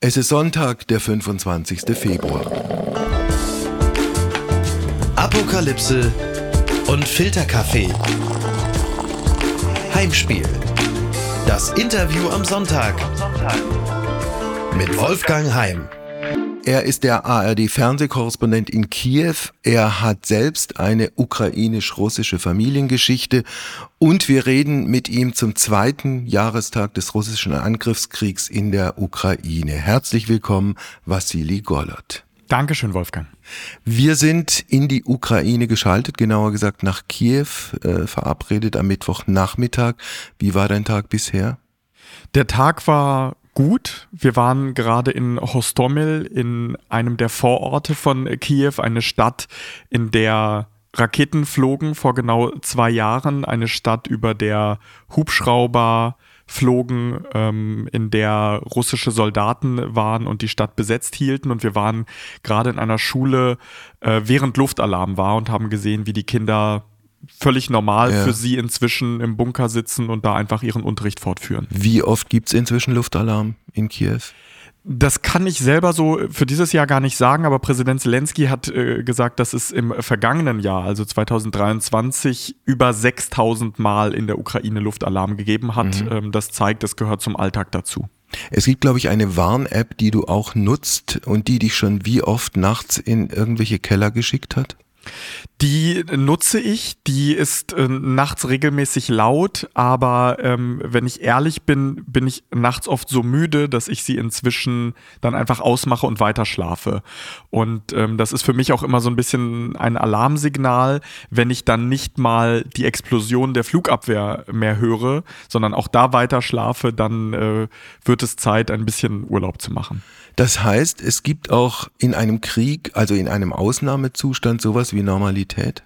Es ist Sonntag, der 25. Februar. Apokalypse und Filterkaffee. Heimspiel. Das Interview am Sonntag. Mit Wolfgang Heim. Er ist der ARD-Fernsehkorrespondent in Kiew. Er hat selbst eine ukrainisch-russische Familiengeschichte und wir reden mit ihm zum zweiten Jahrestag des russischen Angriffskriegs in der Ukraine. Herzlich willkommen, Vassili Golot. Dankeschön, Wolfgang. Wir sind in die Ukraine geschaltet, genauer gesagt nach Kiew, äh, verabredet am Mittwochnachmittag. Wie war dein Tag bisher? Der Tag war gut. Wir waren gerade in Hostomel, in einem der Vororte von Kiew, eine Stadt, in der Raketen flogen vor genau zwei Jahren, eine Stadt, über der Hubschrauber flogen, ähm, in der russische Soldaten waren und die Stadt besetzt hielten. Und wir waren gerade in einer Schule, äh, während Luftalarm war und haben gesehen, wie die Kinder völlig normal ja. für sie inzwischen im Bunker sitzen und da einfach ihren Unterricht fortführen. Wie oft gibt es inzwischen Luftalarm in Kiew? Das kann ich selber so für dieses Jahr gar nicht sagen, aber Präsident Zelensky hat äh, gesagt, dass es im vergangenen Jahr, also 2023, über 6000 Mal in der Ukraine Luftalarm gegeben hat. Mhm. Ähm, das zeigt, es gehört zum Alltag dazu. Es gibt, glaube ich, eine Warn-App, die du auch nutzt und die dich schon wie oft nachts in irgendwelche Keller geschickt hat? Die nutze ich, die ist äh, nachts regelmäßig laut, aber ähm, wenn ich ehrlich bin, bin ich nachts oft so müde, dass ich sie inzwischen dann einfach ausmache und weiter schlafe. Und ähm, das ist für mich auch immer so ein bisschen ein Alarmsignal, wenn ich dann nicht mal die Explosion der Flugabwehr mehr höre, sondern auch da weiter schlafe, dann äh, wird es Zeit, ein bisschen Urlaub zu machen. Das heißt, es gibt auch in einem Krieg, also in einem Ausnahmezustand, sowas wie Normalität?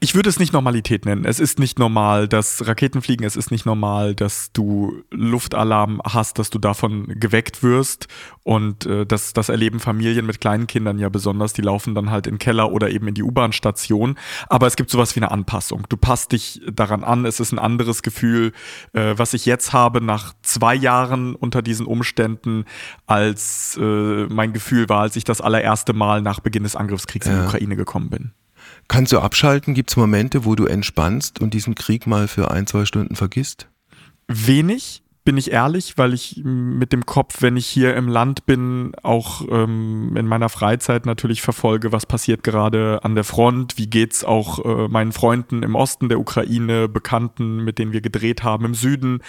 Ich würde es nicht Normalität nennen. Es ist nicht normal, dass Raketen fliegen. Es ist nicht normal, dass du Luftalarm hast, dass du davon geweckt wirst. Und äh, das, das erleben Familien mit kleinen Kindern ja besonders. Die laufen dann halt in den Keller oder eben in die U-Bahn-Station. Aber es gibt sowas wie eine Anpassung. Du passt dich daran an. Es ist ein anderes Gefühl, äh, was ich jetzt habe nach zwei Jahren unter diesen Umständen, als äh, mein Gefühl war, als ich das allererste Mal nach Beginn des Angriffskriegs ja. in die Ukraine gekommen bin. Kannst du abschalten? Gibt es Momente, wo du entspannst und diesen Krieg mal für ein, zwei Stunden vergisst? Wenig, bin ich ehrlich, weil ich mit dem Kopf, wenn ich hier im Land bin, auch ähm, in meiner Freizeit natürlich verfolge, was passiert gerade an der Front, wie geht's auch äh, meinen Freunden im Osten der Ukraine, Bekannten, mit denen wir gedreht haben im Süden.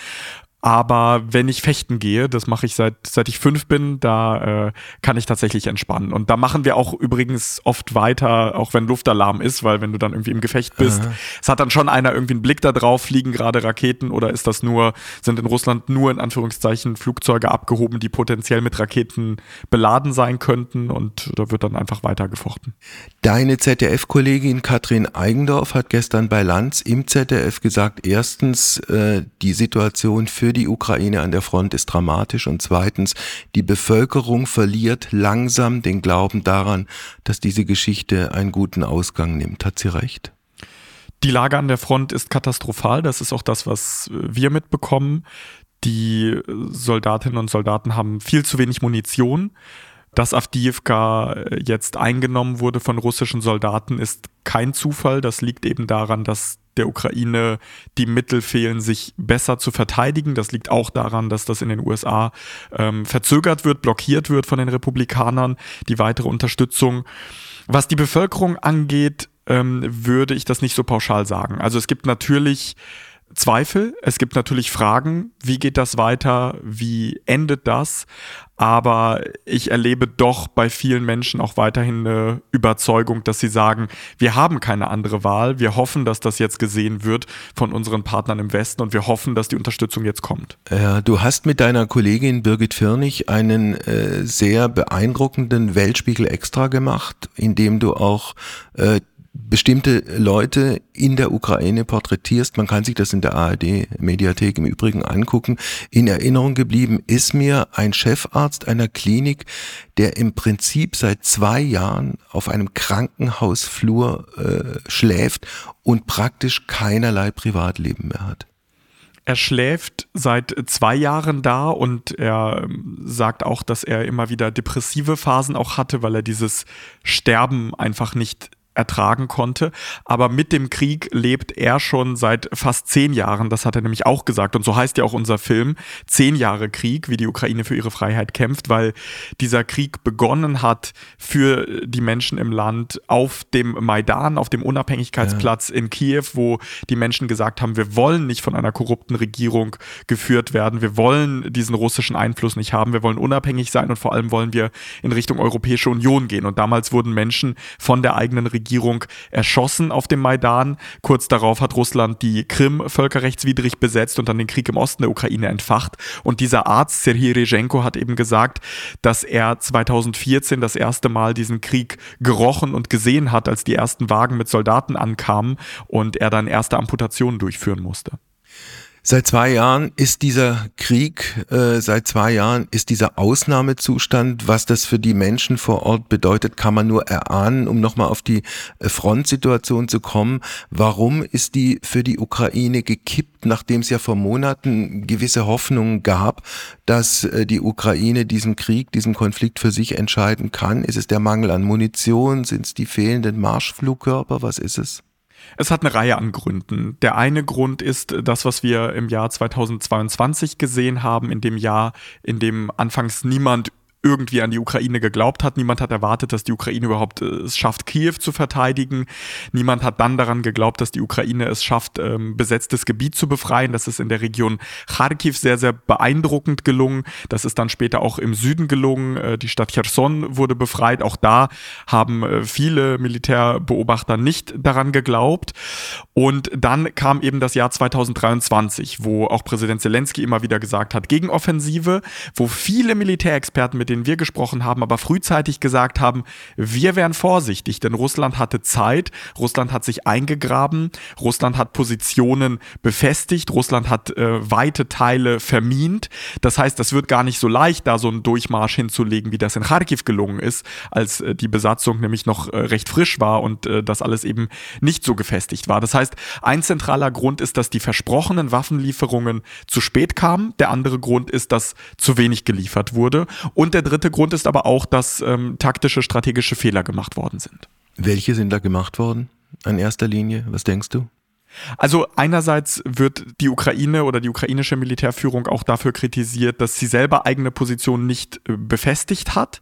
Aber wenn ich fechten gehe, das mache ich seit, seit ich fünf bin, da äh, kann ich tatsächlich entspannen. Und da machen wir auch übrigens oft weiter, auch wenn Luftalarm ist, weil wenn du dann irgendwie im Gefecht bist, Aha. es hat dann schon einer irgendwie einen Blick da drauf, fliegen gerade Raketen oder ist das nur, sind in Russland nur in Anführungszeichen Flugzeuge abgehoben, die potenziell mit Raketen beladen sein könnten und da wird dann einfach weiter gefochten. Deine ZDF-Kollegin Katrin Eigendorf hat gestern bei Lanz im ZDF gesagt, erstens, äh, die Situation für für die Ukraine an der Front ist dramatisch und zweitens, die Bevölkerung verliert langsam den Glauben daran, dass diese Geschichte einen guten Ausgang nimmt. Hat sie recht? Die Lage an der Front ist katastrophal. Das ist auch das, was wir mitbekommen. Die Soldatinnen und Soldaten haben viel zu wenig Munition. Dass Avdiivka jetzt eingenommen wurde von russischen Soldaten, ist kein Zufall. Das liegt eben daran, dass der Ukraine die Mittel fehlen, sich besser zu verteidigen. Das liegt auch daran, dass das in den USA ähm, verzögert wird, blockiert wird von den Republikanern, die weitere Unterstützung. Was die Bevölkerung angeht, ähm, würde ich das nicht so pauschal sagen. Also es gibt natürlich Zweifel, es gibt natürlich Fragen, wie geht das weiter, wie endet das, aber ich erlebe doch bei vielen Menschen auch weiterhin eine Überzeugung, dass sie sagen, wir haben keine andere Wahl, wir hoffen, dass das jetzt gesehen wird von unseren Partnern im Westen und wir hoffen, dass die Unterstützung jetzt kommt. Ja, du hast mit deiner Kollegin Birgit Firnig einen äh, sehr beeindruckenden Weltspiegel extra gemacht, in dem du auch äh, bestimmte Leute in der Ukraine porträtierst. Man kann sich das in der ARD-Mediathek im Übrigen angucken. In Erinnerung geblieben ist mir ein Chefarzt einer Klinik, der im Prinzip seit zwei Jahren auf einem Krankenhausflur äh, schläft und praktisch keinerlei Privatleben mehr hat. Er schläft seit zwei Jahren da und er ähm, sagt auch, dass er immer wieder depressive Phasen auch hatte, weil er dieses Sterben einfach nicht ertragen konnte. Aber mit dem Krieg lebt er schon seit fast zehn Jahren. Das hat er nämlich auch gesagt. Und so heißt ja auch unser Film. Zehn Jahre Krieg, wie die Ukraine für ihre Freiheit kämpft, weil dieser Krieg begonnen hat für die Menschen im Land auf dem Maidan, auf dem Unabhängigkeitsplatz ja. in Kiew, wo die Menschen gesagt haben, wir wollen nicht von einer korrupten Regierung geführt werden. Wir wollen diesen russischen Einfluss nicht haben. Wir wollen unabhängig sein und vor allem wollen wir in Richtung Europäische Union gehen. Und damals wurden Menschen von der eigenen Regierung Regierung erschossen auf dem Maidan. Kurz darauf hat Russland die Krim völkerrechtswidrig besetzt und dann den Krieg im Osten der Ukraine entfacht. Und dieser Arzt, Serhii Rezhenko, hat eben gesagt, dass er 2014 das erste Mal diesen Krieg gerochen und gesehen hat, als die ersten Wagen mit Soldaten ankamen und er dann erste Amputationen durchführen musste. Seit zwei Jahren ist dieser Krieg, äh, seit zwei Jahren ist dieser Ausnahmezustand, was das für die Menschen vor Ort bedeutet, kann man nur erahnen, um nochmal auf die äh, Frontsituation zu kommen. Warum ist die für die Ukraine gekippt, nachdem es ja vor Monaten gewisse Hoffnungen gab, dass äh, die Ukraine diesen Krieg, diesen Konflikt für sich entscheiden kann? Ist es der Mangel an Munition? Sind es die fehlenden Marschflugkörper? Was ist es? Es hat eine Reihe an Gründen. Der eine Grund ist das, was wir im Jahr 2022 gesehen haben, in dem Jahr, in dem anfangs niemand irgendwie an die Ukraine geglaubt hat. Niemand hat erwartet, dass die Ukraine überhaupt äh, es schafft, Kiew zu verteidigen. Niemand hat dann daran geglaubt, dass die Ukraine es schafft, ähm, besetztes Gebiet zu befreien. Das ist in der Region Kharkiv sehr, sehr beeindruckend gelungen. Das ist dann später auch im Süden gelungen. Äh, die Stadt Cherson wurde befreit. Auch da haben äh, viele Militärbeobachter nicht daran geglaubt. Und dann kam eben das Jahr 2023, wo auch Präsident Zelensky immer wieder gesagt hat, Gegenoffensive, wo viele Militärexperten mit denen wir gesprochen haben, aber frühzeitig gesagt haben, wir wären vorsichtig, denn Russland hatte Zeit, Russland hat sich eingegraben, Russland hat Positionen befestigt, Russland hat äh, weite Teile vermint. Das heißt, das wird gar nicht so leicht, da so einen Durchmarsch hinzulegen, wie das in Kharkiv gelungen ist, als äh, die Besatzung nämlich noch äh, recht frisch war und äh, das alles eben nicht so gefestigt war. Das heißt, ein zentraler Grund ist, dass die versprochenen Waffenlieferungen zu spät kamen. Der andere Grund ist, dass zu wenig geliefert wurde. Und der der dritte Grund ist aber auch, dass ähm, taktische, strategische Fehler gemacht worden sind. Welche sind da gemacht worden? In erster Linie, was denkst du? Also einerseits wird die Ukraine oder die ukrainische Militärführung auch dafür kritisiert, dass sie selber eigene Positionen nicht äh, befestigt hat.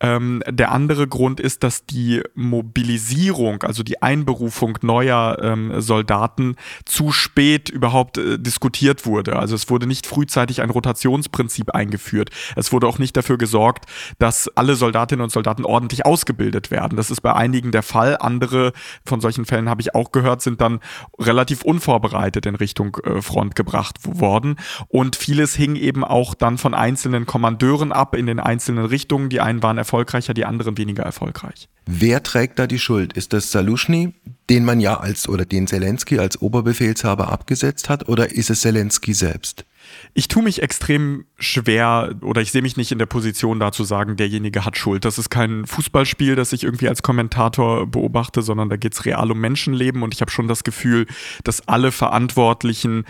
Ähm, der andere Grund ist, dass die Mobilisierung, also die Einberufung neuer ähm, Soldaten zu spät überhaupt äh, diskutiert wurde. Also es wurde nicht frühzeitig ein Rotationsprinzip eingeführt. Es wurde auch nicht dafür gesorgt, dass alle Soldatinnen und Soldaten ordentlich ausgebildet werden. Das ist bei einigen der Fall. Andere von solchen Fällen habe ich auch gehört, sind dann relativ unvorbereitet in Richtung äh, Front gebracht worden. Und vieles hing eben auch dann von einzelnen Kommandeuren ab in den einzelnen Richtungen. Die einen waren erfolgreicher, die anderen weniger erfolgreich. Wer trägt da die Schuld? Ist das Salushny, den man ja als oder den Zelensky als Oberbefehlshaber abgesetzt hat, oder ist es Zelensky selbst? Ich tue mich extrem schwer oder ich sehe mich nicht in der Position da zu sagen, derjenige hat Schuld. Das ist kein Fußballspiel, das ich irgendwie als Kommentator beobachte, sondern da geht es real um Menschenleben und ich habe schon das Gefühl, dass alle Verantwortlichen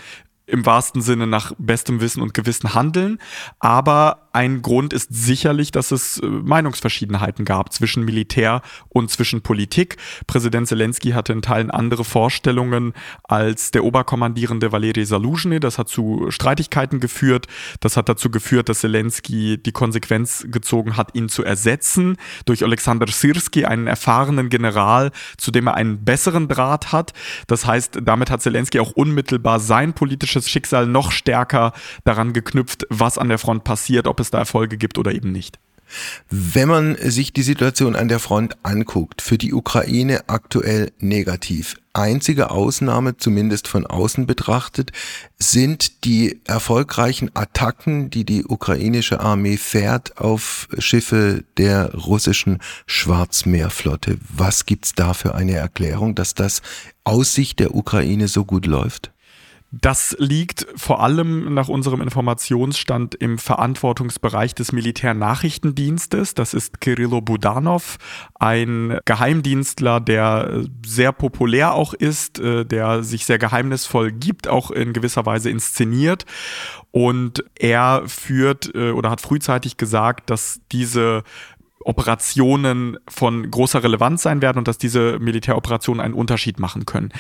im wahrsten Sinne nach bestem Wissen und Gewissen handeln. Aber ein Grund ist sicherlich, dass es äh, Meinungsverschiedenheiten gab zwischen Militär und zwischen Politik. Präsident Zelensky hatte in Teilen andere Vorstellungen als der Oberkommandierende Valery Saluzhny. Das hat zu Streitigkeiten geführt. Das hat dazu geführt, dass Zelensky die Konsequenz gezogen hat, ihn zu ersetzen durch Alexander Sirski, einen erfahrenen General, zu dem er einen besseren Draht hat. Das heißt, damit hat Zelensky auch unmittelbar sein politisches Schicksal noch stärker daran geknüpft, was an der Front passiert, ob es da Erfolge gibt oder eben nicht. Wenn man sich die Situation an der Front anguckt, für die Ukraine aktuell negativ. Einzige Ausnahme, zumindest von außen betrachtet, sind die erfolgreichen Attacken, die die ukrainische Armee fährt auf Schiffe der russischen Schwarzmeerflotte. Was gibt's da für eine Erklärung, dass das aus Sicht der Ukraine so gut läuft? Das liegt vor allem nach unserem Informationsstand im Verantwortungsbereich des Militärnachrichtendienstes. Das ist Kirillo Budanov, ein Geheimdienstler, der sehr populär auch ist, äh, der sich sehr geheimnisvoll gibt, auch in gewisser Weise inszeniert. Und er führt äh, oder hat frühzeitig gesagt, dass diese Operationen von großer Relevanz sein werden und dass diese Militäroperationen einen Unterschied machen können.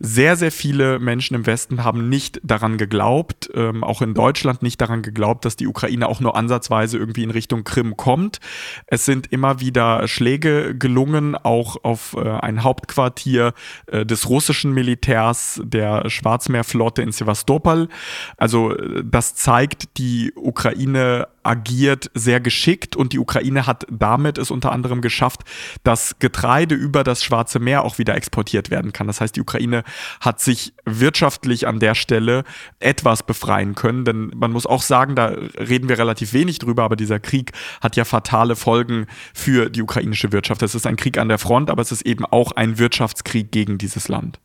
Sehr, sehr viele Menschen im Westen haben nicht daran geglaubt, ähm, auch in Deutschland nicht daran geglaubt, dass die Ukraine auch nur ansatzweise irgendwie in Richtung Krim kommt. Es sind immer wieder Schläge gelungen, auch auf äh, ein Hauptquartier äh, des russischen Militärs, der Schwarzmeerflotte in Sevastopol. Also äh, das zeigt, die Ukraine agiert sehr geschickt und die Ukraine hat damit es unter anderem geschafft, dass Getreide über das Schwarze Meer auch wieder exportiert werden kann. Das heißt, die Ukraine hat sich wirtschaftlich an der Stelle etwas befreien können, denn man muss auch sagen, da reden wir relativ wenig drüber, aber dieser Krieg hat ja fatale Folgen für die ukrainische Wirtschaft. Es ist ein Krieg an der Front, aber es ist eben auch ein Wirtschaftskrieg gegen dieses Land.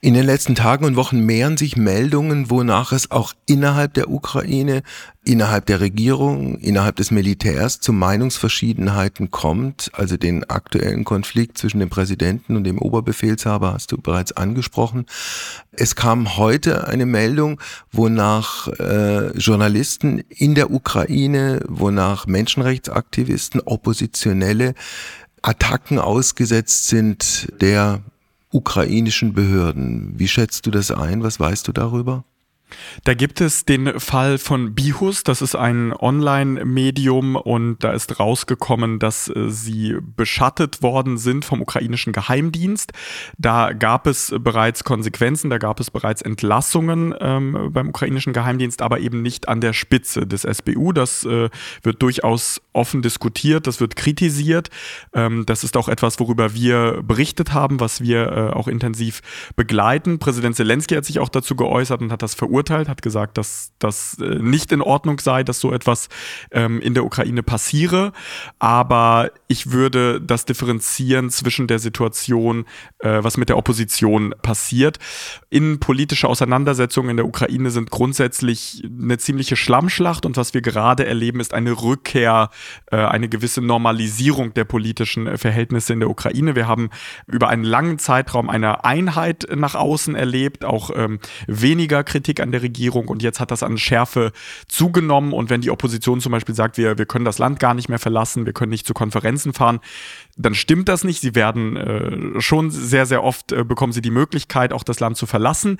In den letzten Tagen und Wochen mehren sich Meldungen, wonach es auch innerhalb der Ukraine, innerhalb der Regierung, innerhalb des Militärs zu Meinungsverschiedenheiten kommt. Also den aktuellen Konflikt zwischen dem Präsidenten und dem Oberbefehlshaber hast du bereits angesprochen. Es kam heute eine Meldung, wonach äh, Journalisten in der Ukraine, wonach Menschenrechtsaktivisten, Oppositionelle Attacken ausgesetzt sind der ukrainischen Behörden. Wie schätzt du das ein? Was weißt du darüber? Da gibt es den Fall von Bihus, das ist ein Online-Medium und da ist rausgekommen, dass äh, sie beschattet worden sind vom ukrainischen Geheimdienst. Da gab es bereits Konsequenzen, da gab es bereits Entlassungen ähm, beim ukrainischen Geheimdienst, aber eben nicht an der Spitze des SBU. Das äh, wird durchaus offen diskutiert, das wird kritisiert. Ähm, das ist auch etwas, worüber wir berichtet haben, was wir äh, auch intensiv begleiten. Präsident Zelensky hat sich auch dazu geäußert und hat das verurteilt verurteilt, hat gesagt, dass das äh, nicht in Ordnung sei, dass so etwas ähm, in der Ukraine passiere. Aber ich würde das differenzieren zwischen der Situation, äh, was mit der Opposition passiert. Innenpolitische Auseinandersetzungen in der Ukraine sind grundsätzlich eine ziemliche Schlammschlacht und was wir gerade erleben, ist eine Rückkehr, äh, eine gewisse Normalisierung der politischen äh, Verhältnisse in der Ukraine. Wir haben über einen langen Zeitraum eine Einheit nach außen erlebt, auch ähm, weniger Kritik an an der Regierung und jetzt hat das an Schärfe zugenommen. Und wenn die Opposition zum Beispiel sagt, wir, wir können das Land gar nicht mehr verlassen, wir können nicht zu Konferenzen fahren, dann stimmt das nicht. Sie werden äh, schon sehr, sehr oft äh, bekommen sie die Möglichkeit, auch das Land zu verlassen.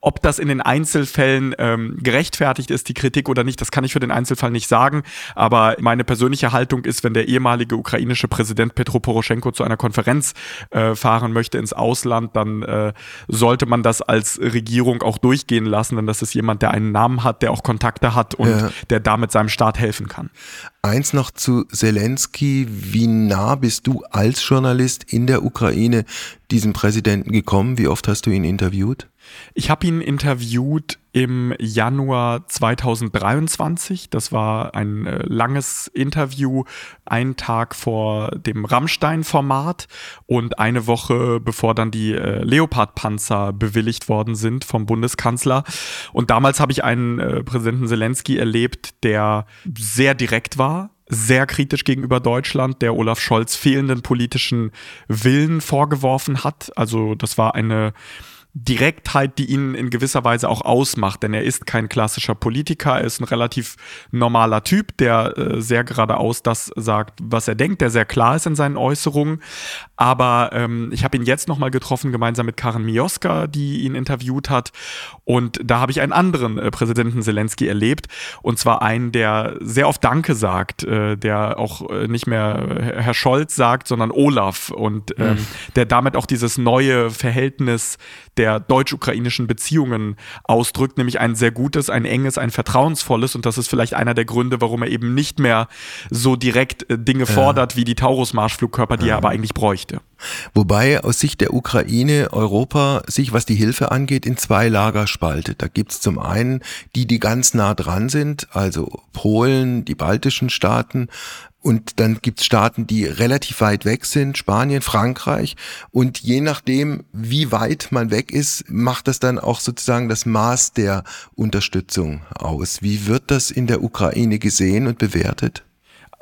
Ob das in den Einzelfällen ähm, gerechtfertigt ist, die Kritik oder nicht, das kann ich für den Einzelfall nicht sagen. Aber meine persönliche Haltung ist, wenn der ehemalige ukrainische Präsident Petro Poroschenko zu einer Konferenz äh, fahren möchte ins Ausland, dann äh, sollte man das als Regierung auch durchgehen lassen, denn das ist jemand, der einen Namen hat, der auch Kontakte hat und ja. der damit seinem Staat helfen kann. Eins noch zu Zelensky. Wie nah bist du als Journalist in der Ukraine diesem Präsidenten gekommen? Wie oft hast du ihn interviewt? Ich habe ihn interviewt im Januar 2023. Das war ein äh, langes Interview, einen Tag vor dem Rammstein-Format und eine Woche bevor dann die äh, Leopard-Panzer bewilligt worden sind vom Bundeskanzler. Und damals habe ich einen äh, Präsidenten Zelensky erlebt, der sehr direkt war, sehr kritisch gegenüber Deutschland, der Olaf Scholz fehlenden politischen Willen vorgeworfen hat. Also das war eine Direktheit, die ihn in gewisser Weise auch ausmacht, denn er ist kein klassischer Politiker, er ist ein relativ normaler Typ, der äh, sehr geradeaus das sagt, was er denkt, der sehr klar ist in seinen Äußerungen. Aber ähm, ich habe ihn jetzt nochmal getroffen, gemeinsam mit Karen Mioska, die ihn interviewt hat. Und da habe ich einen anderen äh, Präsidenten Zelensky erlebt, und zwar einen, der sehr oft Danke sagt, äh, der auch äh, nicht mehr Herr Scholz sagt, sondern Olaf und ähm, mhm. der damit auch dieses neue Verhältnis der deutsch-ukrainischen Beziehungen ausdrückt, nämlich ein sehr gutes, ein enges, ein vertrauensvolles und das ist vielleicht einer der Gründe, warum er eben nicht mehr so direkt äh, Dinge fordert wie die Taurus-Marschflugkörper, die ja. er aber eigentlich bräuchte. Wobei aus Sicht der Ukraine Europa sich, was die Hilfe angeht, in zwei Lager spaltet. Da gibt's zum einen die, die ganz nah dran sind, also Polen, die baltischen Staaten, Und dann gibt's Staaten, die relativ weit weg sind, Spanien, Frankreich. Und je nachdem, wie weit man weg ist, macht das dann auch sozusagen das Maß der Unterstützung aus. Wie wird das in der Ukraine gesehen und bewertet?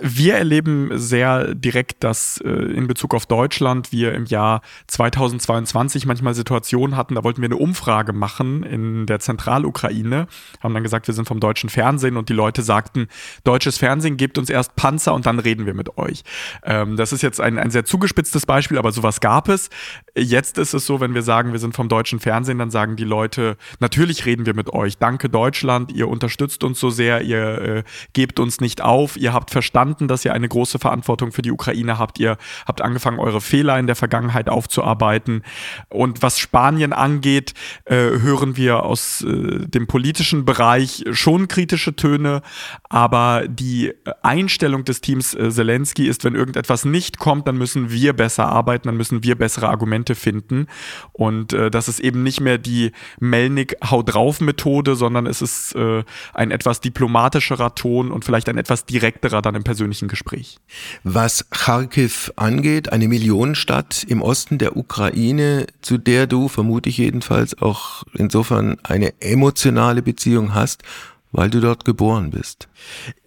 Wir erleben sehr direkt, dass äh, in Bezug auf Deutschland wir im Jahr 2022 manchmal Situationen hatten, da wollten wir eine Umfrage machen in der Zentralukraine, haben dann gesagt, wir sind vom deutschen Fernsehen und die Leute sagten, deutsches Fernsehen gebt uns erst Panzer und dann reden wir mit euch. Ähm, das ist jetzt ein, ein sehr zugespitztes Beispiel, aber sowas gab es. Jetzt ist es so, wenn wir sagen, wir sind vom deutschen Fernsehen, dann sagen die Leute, natürlich reden wir mit euch. Danke Deutschland, ihr unterstützt uns so sehr, ihr äh, gebt uns nicht auf, ihr habt verstanden, verstanden, dass ihr eine große Verantwortung für die Ukraine habt. Ihr habt angefangen, eure Fehler in der Vergangenheit aufzuarbeiten. Und was Spanien angeht, äh, hören wir aus äh, dem politischen Bereich schon kritische Töne. Aber die Einstellung des Teams äh, Zelensky ist, wenn irgendetwas nicht kommt, dann müssen wir besser arbeiten, dann müssen wir bessere Argumente finden. Und äh, das ist eben nicht mehr die Melnik-Hau drauf-Methode, sondern es ist äh, ein etwas diplomatischerer Ton und vielleicht ein etwas direkterer dann im persönlichen persönlichen Gespräch. Was Kharkiv angeht, eine Millionenstadt im Osten der Ukraine, zu der du, vermute ich jedenfalls, auch insofern eine emotionale Beziehung hast, weil du dort geboren bist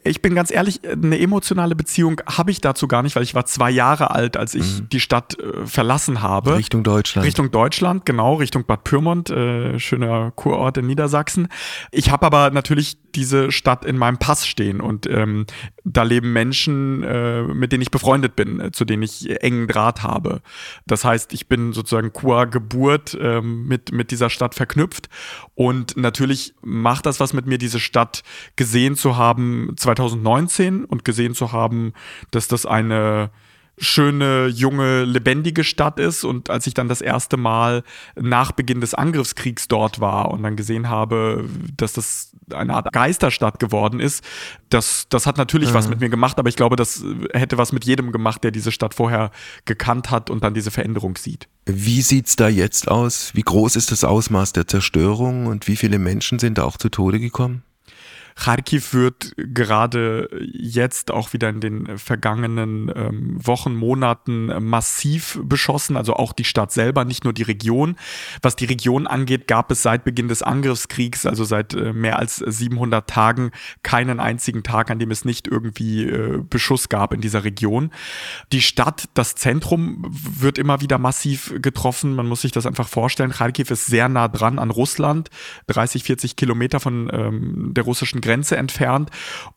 ich bin ganz ehrlich, eine emotionale Beziehung habe ich dazu gar nicht, weil ich war zwei Jahre alt, als ich mhm. die Stadt äh, verlassen habe. Richtung Deutschland. Richtung Deutschland, genau, Richtung Bad Pyrmont, äh, schöner Kurort in Niedersachsen. Ich habe aber natürlich diese Stadt in meinem Pass stehen und ähm, da leben Menschen, äh, mit denen ich befreundet bin, äh, zu denen ich engen Draht habe. Das heißt, ich bin sozusagen qua Geburt äh, mit, mit dieser Stadt verknüpft und natürlich macht das was mit mir, diese Stadt gesehen zu haben, 2019 und gesehen zu haben, dass das eine schöne, junge, lebendige Stadt ist. Und als ich dann das erste Mal nach Beginn des Angriffskriegs dort war und dann gesehen habe, dass das eine Art Geisterstadt geworden ist, das, das hat natürlich mhm. was mit mir gemacht, aber ich glaube, das hätte was mit jedem gemacht, der diese Stadt vorher gekannt hat und dann diese Veränderung sieht. Wie sieht's da jetzt aus? Wie groß ist das Ausmaß der Zerstörung und wie viele Menschen sind da auch zu Tode gekommen? Kharkiv wird gerade jetzt auch wieder in den vergangenen ähm, Wochen, Monaten massiv beschossen, also auch die Stadt selber, nicht nur die Region. Was die Region angeht, gab es seit Beginn des Angriffskriegs, also seit äh, mehr als 700 Tagen, keinen einzigen Tag, an dem es nicht irgendwie äh, Beschuss gab in dieser Region. Die Stadt, das Zentrum wird immer wieder massiv getroffen. Man muss sich das einfach vorstellen. Kharkiv ist sehr nah dran an Russland, 30, 40 Kilometer von ähm, der russischen Grenze entfernt.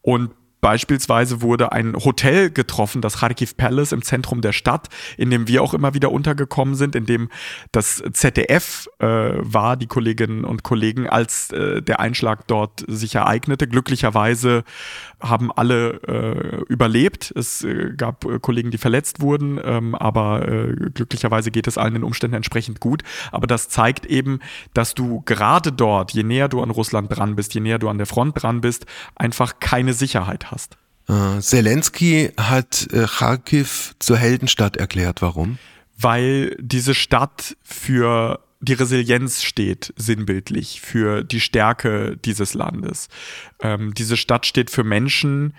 Und Beispielsweise wurde ein Hotel getroffen, das Kharkiv Palace im Zentrum der Stadt, in dem wir auch immer wieder untergekommen sind, in dem das ZDF äh, war, die Kolleginnen und Kollegen, als äh, der Einschlag dort sich ereignete. Glücklicherweise haben alle äh, überlebt. Es äh, gab äh, Kollegen, die verletzt wurden, ähm, aber äh, glücklicherweise geht es allen den Umständen entsprechend gut. Aber das zeigt eben, dass du gerade dort, je näher du an Russland dran bist, je näher du an der Front dran bist, einfach keine Sicherheit hast hast. Äh, Zelensky hat äh, Kharkiv zur Heldenstadt erklärt. Warum? Weil diese Stadt für die Resilienz steht, sinnbildlich, für die Stärke dieses Landes. Ähm, diese Stadt steht für Menschen,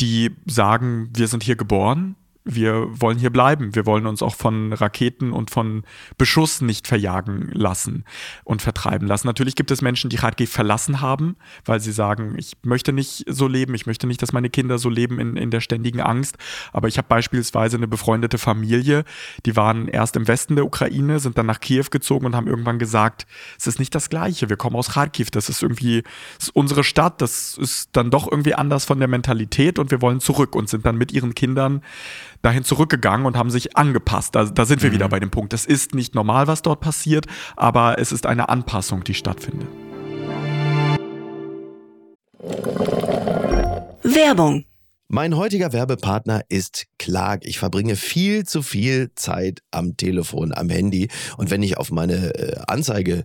die sagen, wir sind hier geboren, wir wollen hier bleiben. Wir wollen uns auch von Raketen und von Beschuss nicht verjagen lassen und vertreiben lassen. Natürlich gibt es Menschen, die Kharkiv verlassen haben, weil sie sagen, ich möchte nicht so leben, ich möchte nicht, dass meine Kinder so leben in, in der ständigen Angst. Aber ich habe beispielsweise eine befreundete Familie, die waren erst im Westen der Ukraine, sind dann nach Kiew gezogen und haben irgendwann gesagt, es ist nicht das Gleiche, wir kommen aus Kharkiv, das ist irgendwie das ist unsere Stadt, das ist dann doch irgendwie anders von der Mentalität und wir wollen zurück und sind dann mit ihren Kindern dahin zurückgegangen und haben sich angepasst. Da, da sind wir mhm. wieder bei dem Punkt. Es ist nicht normal, was dort passiert, aber es ist eine Anpassung, die stattfindet. Werbung mein heutiger Werbepartner ist Clark. Ich verbringe viel zu viel Zeit am Telefon, am Handy. Und wenn ich auf meine äh, Anzeige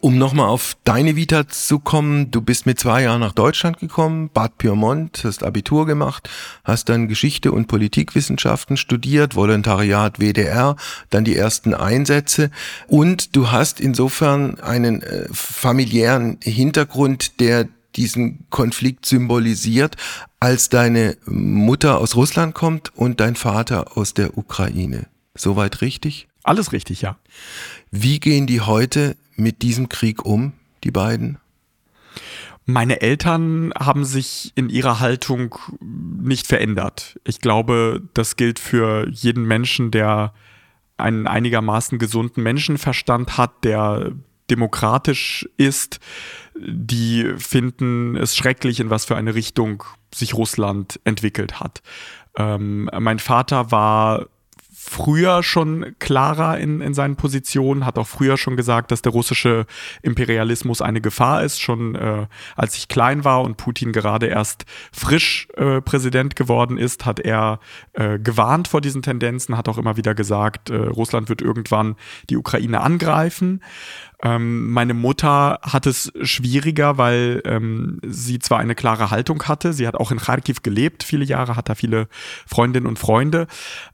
Um nochmal auf deine Vita zu kommen, du bist mit zwei Jahren nach Deutschland gekommen, Bad Pyrmont, hast Abitur gemacht, hast dann Geschichte und Politikwissenschaften studiert, Volontariat WDR, dann die ersten Einsätze und du hast insofern einen äh, familiären Hintergrund, der diesen Konflikt symbolisiert, als deine Mutter aus Russland kommt und dein Vater aus der Ukraine. Soweit richtig? Alles richtig, ja. Wie gehen die heute mit diesem Krieg um, die beiden? Meine Eltern haben sich in ihrer Haltung nicht verändert. Ich glaube, das gilt für jeden Menschen, der einen einigermaßen gesunden Menschenverstand hat, der demokratisch ist. Die finden es schrecklich, in was für eine Richtung sich Russland entwickelt hat. Ähm, mein Vater war früher schon klarer in, in seinen Positionen, hat auch früher schon gesagt, dass der russische Imperialismus eine Gefahr ist. Schon äh, als ich klein war und Putin gerade erst frisch äh, Präsident geworden ist, hat er äh, gewarnt vor diesen Tendenzen, hat auch immer wieder gesagt, äh, Russland wird irgendwann die Ukraine angreifen. Ähm, meine Mutter hat es schwieriger, weil ähm, sie zwar eine klare Haltung hatte, sie hat auch in Kharkiv gelebt, viele Jahre, hat da viele Freundinnen und Freunde,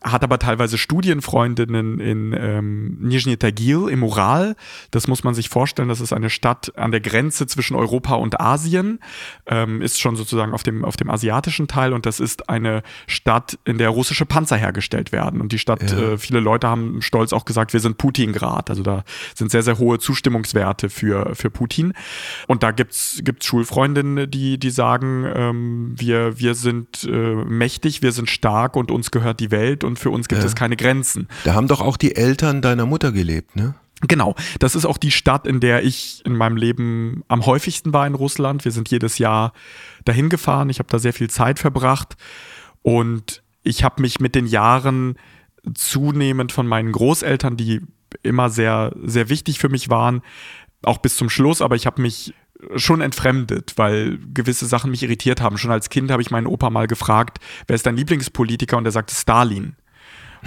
hat aber teilweise Studienfreundinnen in ähm, Nizhny Tagil im Ural. Das muss man sich vorstellen, das ist eine Stadt an der Grenze zwischen Europa und Asien, ähm, ist schon sozusagen auf dem, auf dem asiatischen Teil und das ist eine Stadt, in der russische Panzer hergestellt werden. Und die Stadt, ja. äh, viele Leute haben stolz auch gesagt, wir sind Putingrad. Also da sind sehr, sehr hohe Zuschauer Zustimmungswerte für, für Putin. Und da gibt's gibt's Schulfreundinnen, die, die sagen, ähm, wir, wir sind äh, mächtig, wir sind stark und uns gehört die Welt und für uns gibt ja. es keine Grenzen. Da haben doch auch die Eltern deiner Mutter gelebt, ne? Genau, das ist auch die Stadt, in der ich in meinem Leben am häufigsten war in Russland. Wir sind jedes Jahr dahin gefahren. Ich habe da sehr viel Zeit verbracht und ich habe mich mit den Jahren zunehmend von meinen Großeltern, die immer sehr, sehr wichtig für mich waren, auch bis zum Schluss, aber ich habe mich schon entfremdet, weil gewisse Sachen mich irritiert haben. Schon als Kind habe ich meinen Opa mal gefragt, wer ist dein Lieblingspolitiker? Und er sagte Stalin.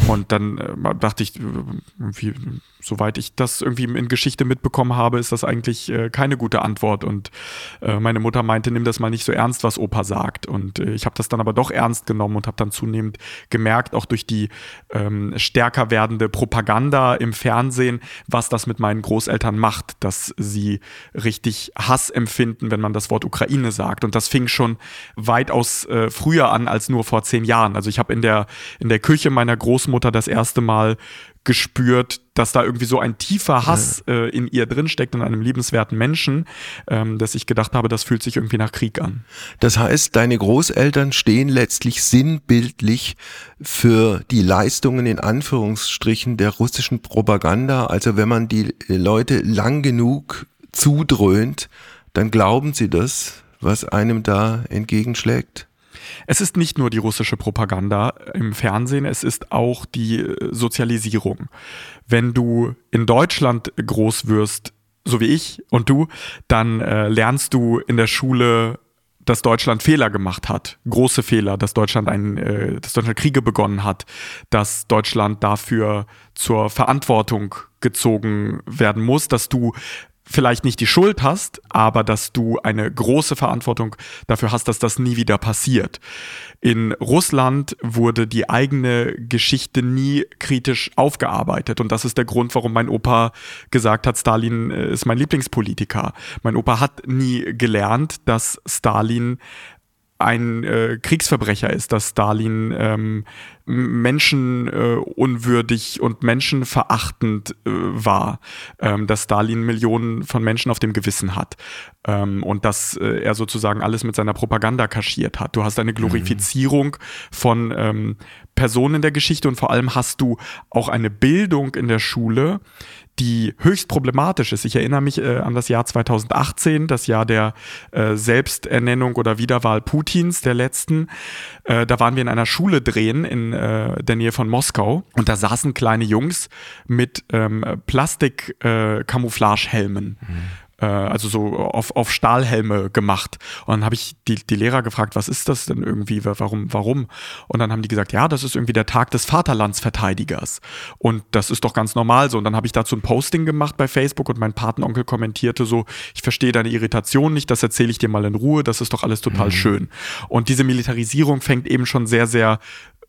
Und dann äh, dachte ich, äh, wie, soweit ich das irgendwie in Geschichte mitbekommen habe, ist das eigentlich äh, keine gute Antwort. Und äh, meine Mutter meinte, nimm das mal nicht so ernst, was Opa sagt. Und äh, ich habe das dann aber doch ernst genommen und habe dann zunehmend gemerkt, auch durch die ähm, stärker werdende Propaganda im Fernsehen, was das mit meinen Großeltern macht, dass sie richtig Hass empfinden, wenn man das Wort Ukraine sagt. Und das fing schon weitaus äh, früher an als nur vor zehn Jahren. Also ich habe in der, in der Küche meiner Großmutter das erste Mal gespürt, dass da irgendwie so ein tiefer Hass äh, in ihr drinsteckt, in einem liebenswerten Menschen, ähm, dass ich gedacht habe, das fühlt sich irgendwie nach Krieg an. Das heißt, deine Großeltern stehen letztlich sinnbildlich für die Leistungen in Anführungsstrichen der russischen Propaganda. Also wenn man die Leute lang genug zudröhnt, dann glauben sie das, was einem da entgegenschlägt. Es ist nicht nur die russische Propaganda im Fernsehen, es ist auch die äh, Sozialisierung. Wenn du in Deutschland groß wirst, so wie ich und du, dann äh, lernst du in der Schule dass Deutschland Fehler gemacht hat, große Fehler, dass Deutschland ein, äh, dass Deutschland Kriege begonnen hat, dass Deutschland dafür zur Verantwortung gezogen werden muss, dass du vielleicht nicht die Schuld hast, aber dass du eine große Verantwortung dafür hast, dass das nie wieder passiert. In Russland wurde die eigene Geschichte nie kritisch aufgearbeitet und das ist der Grund, warum mein Opa gesagt hat, Stalin äh, ist mein Lieblingspolitiker. Mein Opa hat nie gelernt, dass Stalin ein äh, Kriegsverbrecher ist, dass Stalin ähm, menschenunwürdig äh, und menschenverachtend äh, war, ähm, dass Stalin Millionen von Menschen auf dem Gewissen hat ähm, und dass äh, er sozusagen alles mit seiner Propaganda kaschiert hat. Du hast eine Glorifizierung mhm. von ähm, Personen der Geschichte und vor allem hast du auch eine Bildung in der Schule, die höchst problematisch ist. Ich erinnere mich äh, an das Jahr 2018, das Jahr der äh, Selbsternennung oder Wiederwahl Putins, der letzten. Äh, da waren wir in einer Schule drehen in äh, der Nähe von Moskau und da saßen kleine Jungs mit ähm, Plastik-Camouflagehelmen. Äh, mhm äh, also so auf, auf Stahlhelme gemacht. Und dann habe ich die, die Lehrer gefragt, was ist das denn irgendwie, warum, warum? Und dann haben die gesagt, ja, das ist irgendwie der Tag des Vaterlandsverteidigers. Und das ist doch ganz normal so. Und dann habe ich dazu ein Posting gemacht bei Facebook und mein Patenonkel kommentierte so, ich verstehe deine Irritation nicht, das erzähle ich dir mal in Ruhe, das ist doch alles total mhm. schön. Und diese Militarisierung fängt eben schon sehr, sehr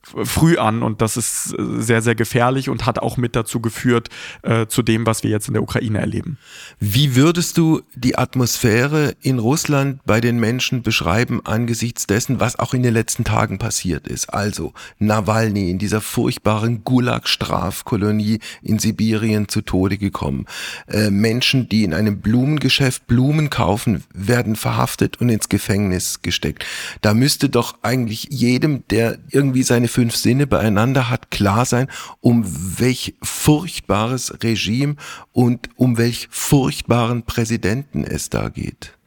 früh an und das ist äh, sehr, sehr gefährlich und hat auch mit dazu geführt äh, zu dem, was wir jetzt in der Ukraine erleben. Wie würdest du die Atmosphäre in Russland bei den Menschen beschreiben angesichts dessen, was auch in den letzten Tagen passiert ist? Also Nawalny in dieser furchtbaren Gulag-Strafkolonie in Sibirien zu Tode gekommen. Äh, Menschen, die in einem Blumengeschäft Blumen kaufen, werden verhaftet und ins Gefängnis gesteckt. Da müsste doch eigentlich jedem, der irgendwie seine fünf Sinne beieinander hat, klar sein, um welch furchtbares Regime und um welch furchtbaren Präsidenten es da geht.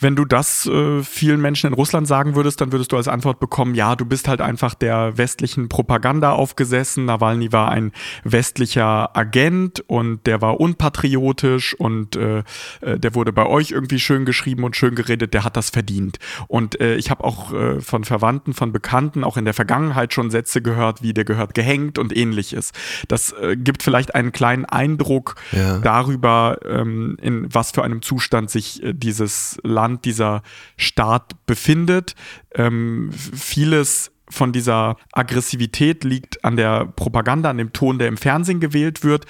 Wenn du das äh, vielen Menschen in Russland sagen würdest, dann würdest du als Antwort bekommen, ja, du bist halt einfach der westlichen Propaganda aufgesessen. Nawalny war ein westlicher Agent und der war unpatriotisch und äh, äh, der wurde bei euch irgendwie schön geschrieben und schön geredet, der hat das verdient. Und äh, ich habe auch äh, von Verwandten, von Bekannten auch in der Vergangenheit schon Sätze gehört, wie der gehört gehängt und ähnliches. Das äh, gibt vielleicht einen kleinen Eindruck ja. darüber, ähm, in was für einem Zustand sich äh, dieses Land Land dieser Staat befindet. Ähm, vieles von dieser Aggressivität liegt an der Propaganda, an dem Ton, der im Fernsehen gewählt wird,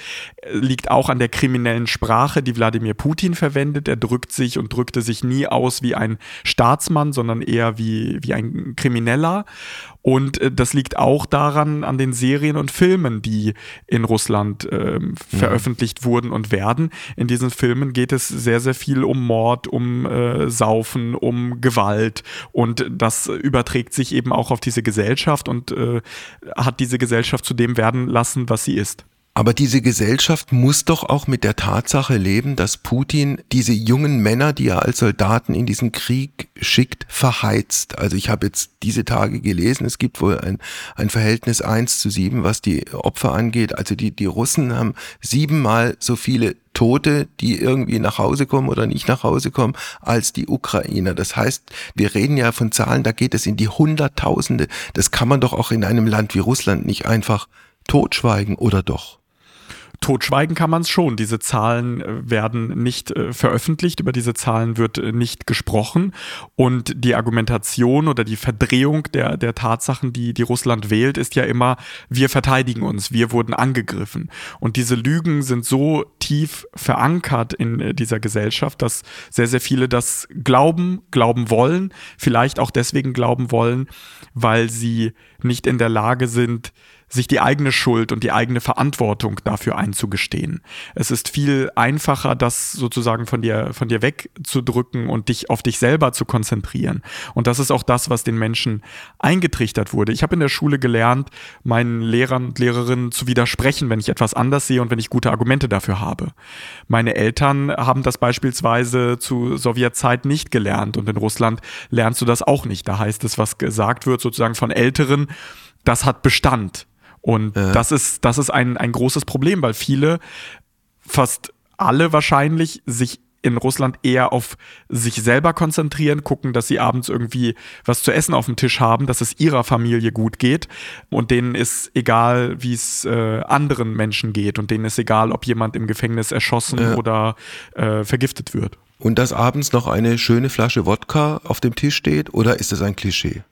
liegt auch an der kriminellen Sprache, die Wladimir Putin verwendet. Er drückt sich und drückte sich nie aus wie ein Staatsmann, sondern eher wie, wie ein Krimineller. Und äh, das liegt auch daran, an den Serien und Filmen, die in Russland äh, veröffentlicht wurden und werden. In diesen Filmen geht es sehr, sehr viel um Mord, um äh, Saufen, um Gewalt. Und das überträgt sich eben auch auf diese Gesellschaft und äh, hat diese Gesellschaft zu dem werden lassen, was sie ist. Aber diese Gesellschaft muss doch auch mit der Tatsache leben, dass Putin diese jungen Männer, die er als Soldaten in diesen Krieg schickt, verheizt. Also ich habe jetzt diese Tage gelesen, es gibt wohl ein, ein Verhältnis eins zu sieben, was die Opfer angeht. Also die, die Russen haben siebenmal so viele Tote, die irgendwie nach Hause kommen oder nicht nach Hause kommen, als die Ukrainer. Das heißt, wir reden ja von Zahlen, da geht es in die Hunderttausende. Das kann man doch auch in einem Land wie Russland nicht einfach totschweigen oder doch? Totschweigen kann man es schon. Diese Zahlen äh, werden nicht äh, veröffentlicht, über diese Zahlen wird äh, nicht gesprochen. Und die Argumentation oder die Verdrehung der, der Tatsachen, die, die Russland wählt, ist ja immer, wir verteidigen uns, wir wurden angegriffen. Und diese Lügen sind so tief verankert in äh, dieser Gesellschaft, dass sehr, sehr viele das glauben, glauben wollen, vielleicht auch deswegen glauben wollen, weil sie nicht in der Lage sind, sich die eigene Schuld und die eigene Verantwortung dafür einzugestehen. Es ist viel einfacher, das sozusagen von dir, von dir wegzudrücken und dich auf dich selber zu konzentrieren. Und das ist auch das, was den Menschen eingetrichtert wurde. Ich habe in der Schule gelernt, meinen Lehrern und Lehrerinnen zu widersprechen, wenn ich etwas anders sehe und wenn ich gute Argumente dafür habe. Meine Eltern haben das beispielsweise zu Sowjetzeit nicht gelernt und in Russland lernst du das auch nicht. Da heißt es, was gesagt wird sozusagen von Älteren, das hat Bestand. Und ja. das ist, das ist ein, ein großes Problem, weil viele, fast alle wahrscheinlich, sich in Russland eher auf sich selber konzentrieren, gucken, dass sie abends irgendwie was zu essen auf dem Tisch haben, dass es ihrer Familie gut geht und denen ist egal, wie es äh, anderen Menschen geht und denen ist egal, ob jemand im Gefängnis erschossen ja. oder äh, vergiftet wird. Und dass abends noch eine schöne Flasche Wodka auf dem Tisch steht oder ist das ein Klischee?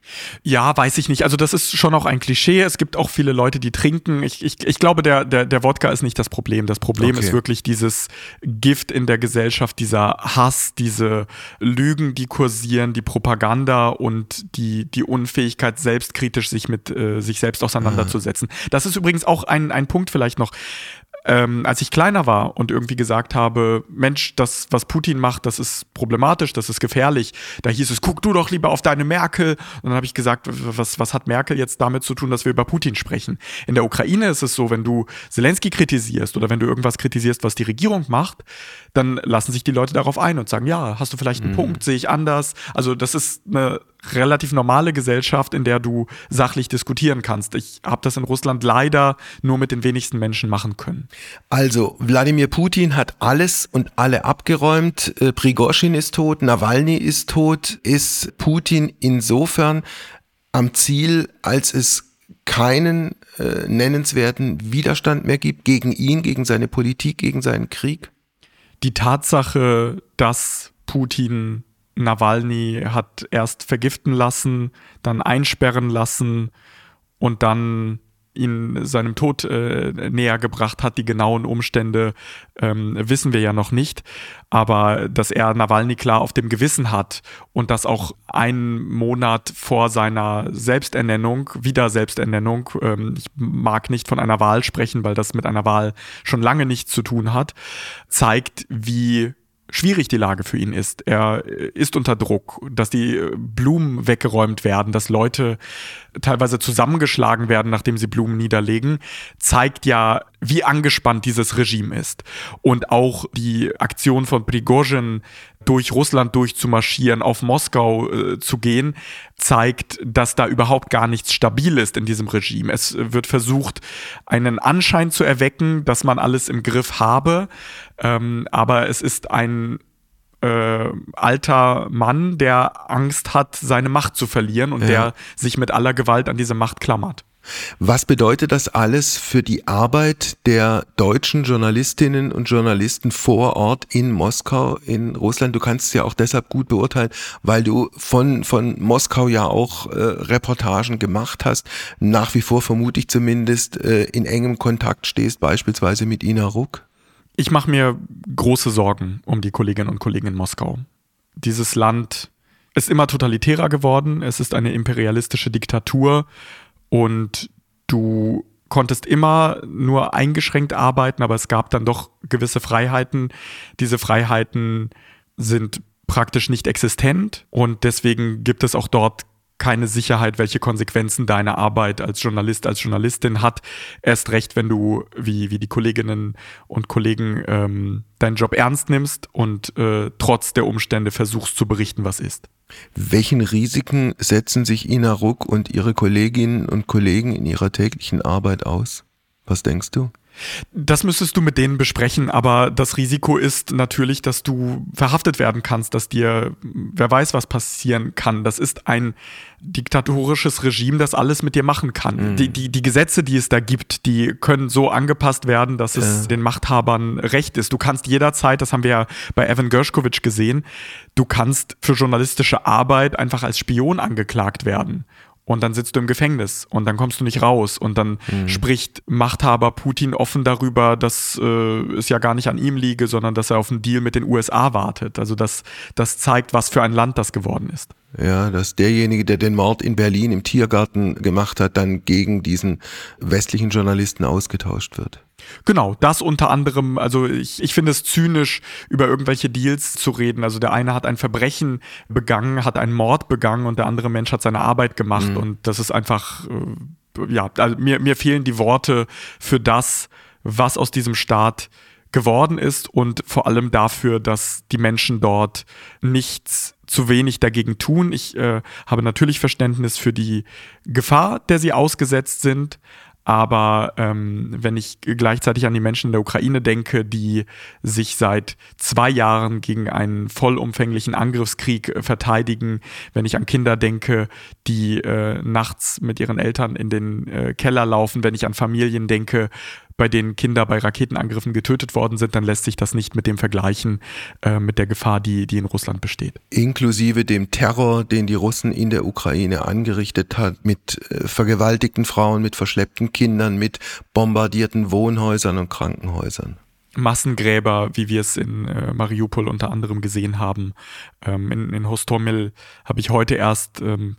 Ja, weiß ich nicht. Also das ist schon auch ein Klischee. Es gibt auch viele Leute, die trinken. Ich, ich, ich glaube, der, der, der Wodka ist nicht das Problem. Das Problem okay. ist wirklich dieses Gift in der Gesellschaft, dieser Hass, diese Lügen, die kursieren, die Propaganda und die, die Unfähigkeit, selbstkritisch sich mit äh, sich selbst auseinanderzusetzen. Ah. Das ist übrigens auch ein, ein Punkt vielleicht noch ähm, als ich kleiner war und irgendwie gesagt habe, Mensch, das, was Putin macht, das ist problematisch, das ist gefährlich, da hieß es, guck du doch lieber auf deine Merkel. Und dann habe ich gesagt, was, was hat Merkel jetzt damit zu tun, dass wir über Putin sprechen? In der Ukraine ist es so, wenn du Zelensky kritisierst oder wenn du irgendwas kritisierst, was die Regierung macht, dann lassen sich die Leute darauf ein und sagen, ja, hast du vielleicht einen mhm. Punkt, sehe ich anders. Also das ist eine relativ normale Gesellschaft, in der du sachlich diskutieren kannst. Ich habe das in Russland leider nur mit den wenigsten Menschen machen können. Also, Wladimir Putin hat alles und alle abgeräumt. Äh, ist tot, Nawalny ist tot. Ist Putin insofern am Ziel, als es keinen äh, nennenswerten Widerstand mehr gibt gegen ihn, gegen seine Politik, gegen seinen Krieg? Die Tatsache, dass Putin Nawalny hat erst vergiften lassen, dann einsperren lassen und dann ihn seinem Tod äh, näher gebracht hat. Die genauen Umstände ähm, wissen wir ja noch nicht. Aber dass er Nawalny klar auf dem Gewissen hat und das auch einen Monat vor seiner Selbsternennung, wieder Selbsternennung, ähm, ich mag nicht von einer Wahl sprechen, weil das mit einer Wahl schon lange nichts zu tun hat, zeigt, wie schwierig die Lage für ihn ist. Er ist unter Druck, dass die Blumen weggeräumt werden, dass Leute teilweise zusammengeschlagen werden, nachdem sie Blumen niederlegen, zeigt ja, wie angespannt dieses Regime ist. Und auch die Aktion von Prigozhin durch Russland durchzumarschieren, auf Moskau äh, zu gehen, zeigt, dass da überhaupt gar nichts stabil ist in diesem Regime. Es wird versucht, einen Anschein zu erwecken, dass man alles im Griff habe, ähm, aber es ist ein äh, alter Mann, der Angst hat, seine Macht zu verlieren und ja. der sich mit aller Gewalt an diese Macht klammert. Was bedeutet das alles für die Arbeit der deutschen Journalistinnen und Journalisten vor Ort in Moskau, in Russland? Du kannst es ja auch deshalb gut beurteilen, weil du von, von Moskau ja auch äh, Reportagen gemacht hast, nach wie vor vermute ich zumindest äh, in engem Kontakt stehst, beispielsweise mit Ina Ruck. Ich mache mir große Sorgen um die Kolleginnen und Kollegen in Moskau. Dieses Land ist immer totalitärer geworden, es ist eine imperialistische Diktatur und du konntest immer nur eingeschränkt arbeiten, aber es gab dann doch gewisse Freiheiten. Diese Freiheiten sind praktisch nicht existent und deswegen gibt es auch dort keine Sicherheit, welche Konsequenzen deine Arbeit als Journalist, als Journalistin hat. Erst recht, wenn du, wie, wie die Kolleginnen und Kollegen, ähm, deinen Job ernst nimmst und äh, trotz der Umstände versuchst zu berichten, was ist. Welchen Risiken setzen sich Ina Ruck und ihre Kolleginnen und Kollegen in ihrer täglichen Arbeit aus? Was denkst du? Das müsstest du mit denen besprechen, aber das Risiko ist natürlich, dass du verhaftet werden kannst, dass dir, wer weiß, was passieren kann. Das ist ein diktatorisches Regime, das alles mit dir machen kann. Mhm. Die, die, die Gesetze, die es da gibt, die können so angepasst werden, dass es äh. den Machthabern recht ist. Du kannst jederzeit, das haben wir ja bei Evan Gershkovich gesehen, du kannst für journalistische Arbeit einfach als Spion angeklagt werden und dann sitzt du im Gefängnis und dann kommst du nicht raus und dann mhm. spricht Machthaber Putin offen darüber, dass äh, es ja gar nicht an ihm liege, sondern dass er auf einen Deal mit den USA wartet. Also das, das zeigt, was für ein Land das geworden ist. Ja, dass derjenige, der den Mord in Berlin im Tiergarten gemacht hat, dann gegen diesen westlichen Journalisten ausgetauscht wird. Genau, das unter anderem, also ich, ich finde es zynisch, über irgendwelche Deals zu reden. Also der eine hat ein Verbrechen begangen, hat einen Mord begangen und der andere Mensch hat seine Arbeit gemacht. Mhm. Und das ist einfach, äh, ja, also mir, mir fehlen die Worte für das, was aus diesem Staat geworden ist und vor allem dafür, dass die Menschen dort nichts zu wenig dagegen tun. Ich äh, habe natürlich Verständnis für die Gefahr, der sie ausgesetzt sind, aber ähm, wenn ich gleichzeitig an die Menschen in der Ukraine denke, die sich seit zwei Jahren gegen einen vollumfänglichen Angriffskrieg äh, verteidigen, wenn ich an Kinder denke, die äh, nachts mit ihren Eltern in den äh, Keller laufen, wenn ich an Familien denke, bei denen Kinder bei Raketenangriffen getötet worden sind, dann lässt sich das nicht mit dem vergleichen, äh, mit der Gefahr, die, die in Russland besteht. Inklusive dem Terror, den die Russen in der Ukraine angerichtet hat, mit äh, vergewaltigten Frauen, mit verschleppten Kindern, mit bombardierten Wohnhäusern und Krankenhäusern. Massengräber, wie wir es in äh, Mariupol unter anderem gesehen haben. Ähm, in, in Hostomel habe ich heute erst ähm,